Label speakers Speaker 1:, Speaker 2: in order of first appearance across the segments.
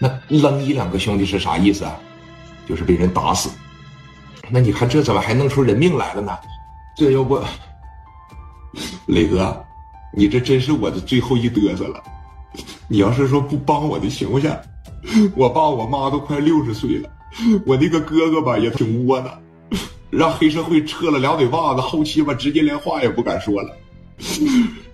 Speaker 1: 那扔一两个兄弟是啥意思啊？就是被人打死。那你看这怎么还弄出人命来了呢？这要不，磊哥，你这真是我的最后一嘚瑟了。你要是说不帮我的行不行？我爸我妈都快六十岁了，我那个哥哥吧也挺窝囊，让黑社会撤了两嘴巴子，后期吧直接连话也不敢说了。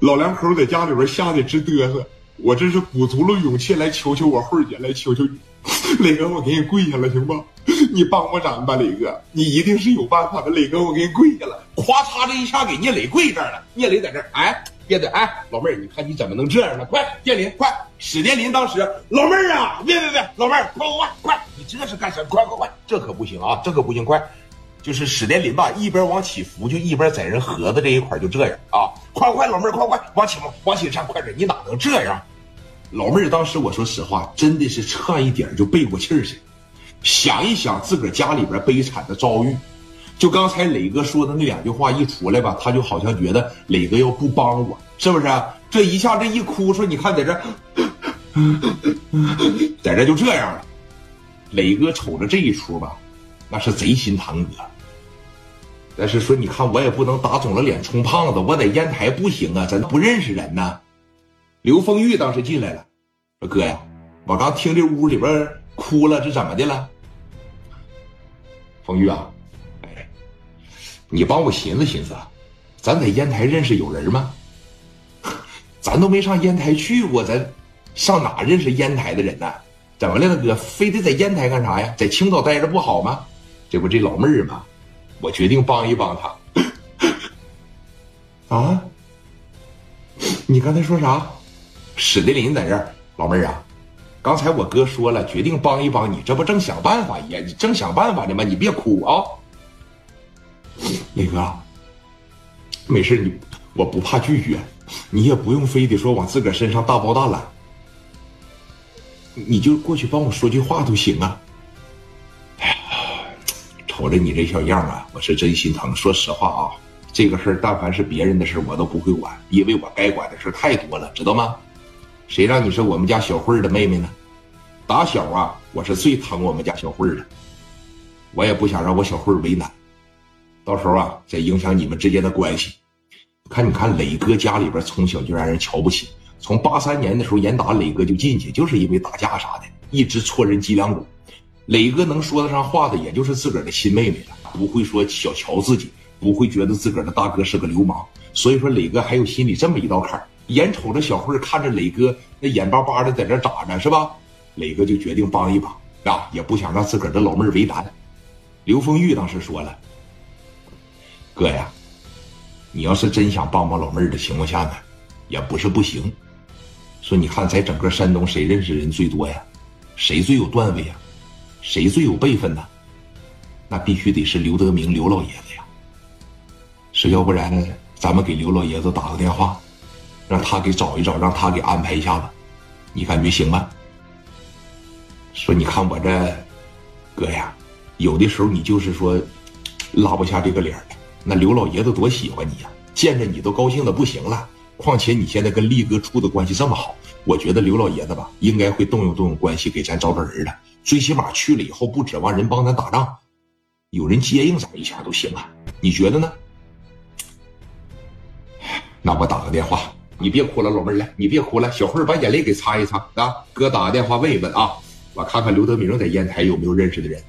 Speaker 1: 老两口在家里边吓得直嘚瑟，我这是鼓足了勇气来求求我慧姐，来求求你，磊哥，我给你跪下了，行不？你帮帮咱吧，磊哥，你一定是有办法的，磊哥，我给你跪下了，咵嚓这一下给聂磊跪这儿了，聂磊在这儿，哎，别的，哎，老妹儿，你看你怎么能这样呢？快，电林，快，史殿林当时，老妹儿啊，别别别，老妹儿，快快快，快，你这是干什么？快快快，这可不行啊，这可不行，快，就是史殿林吧，一边往起扶，就一边在人盒子这一块就这样啊，快快，老妹儿，快快往起往起站，快点，你哪能这样？老妹儿当时我说实话，真的是差一点就背过气儿去。想一想自个儿家里边悲惨的遭遇，就刚才磊哥说的那两句话一出来吧，他就好像觉得磊哥要不帮我，是不是？这一下这一哭说，你看在这，在这就这样了。磊哥瞅着这一出吧，那是贼心疼哥。但是说，你看我也不能打肿了脸充胖子，我在烟台不行啊，咱不认识人呢。刘丰玉当时进来了，说哥呀，我刚听这屋里边。哭了，这怎么的了？风玉啊，哎，你帮我寻思寻思，咱在烟台认识有人吗？咱都没上烟台去过，咱上哪认识烟台的人呢？怎么了，大哥？非得在烟台干啥呀？在青岛待着不好吗？这不这老妹儿吗？我决定帮一帮他。啊？你刚才说啥？史德林在这儿，老妹儿啊。刚才我哥说了，决定帮一帮你，这不正想办法也正想办法呢吗？你别哭啊，磊哥，没事，你我不怕拒绝，你也不用非得说往自个儿身上大包大揽，你就过去帮我说句话都行啊。瞅着你这小样啊，我是真心疼。说实话啊，这个事儿但凡是别人的事我都不会管，因为我该管的事太多了，知道吗？谁让你是我们家小慧的妹妹呢？打小啊，我是最疼我们家小慧的，我也不想让我小慧为难，到时候啊再影响你们之间的关系。看，你看磊哥家里边从小就让人瞧不起，从八三年的时候严打磊哥就进去，就是因为打架啥的，一直戳人脊梁骨。磊哥能说得上话的，也就是自个儿的亲妹妹了，不会说小瞧自己，不会觉得自个儿的大哥是个流氓。所以说，磊哥还有心里这么一道坎儿。眼瞅着小慧看着磊哥那眼巴巴的在这眨着，是吧？磊哥就决定帮一把啊，也不想让自个儿的老妹儿为难。刘丰玉当时说了：“哥呀，你要是真想帮帮老妹儿的情况下呢，也不是不行。说你看，在整个山东谁认识人最多呀？谁最有段位呀？谁最有辈分呢？那必须得是刘德明刘老爷子呀。是要不然，咱们给刘老爷子打个电话。”让他给找一找，让他给安排一下子，你感觉行吗？说你看我这哥呀，有的时候你就是说拉不下这个脸来。那刘老爷子多喜欢你呀，见着你都高兴的不行了。况且你现在跟力哥处的关系这么好，我觉得刘老爷子吧，应该会动用动用关系给咱找找人的。最起码去了以后，不指望人帮咱打仗，有人接应咱一下都行啊。你觉得呢？那我打个电话。你别哭了，老妹儿来，你别哭了，小慧把眼泪给擦一擦啊！哥打个电话问一问啊，我看看刘德明在烟台有没有认识的人。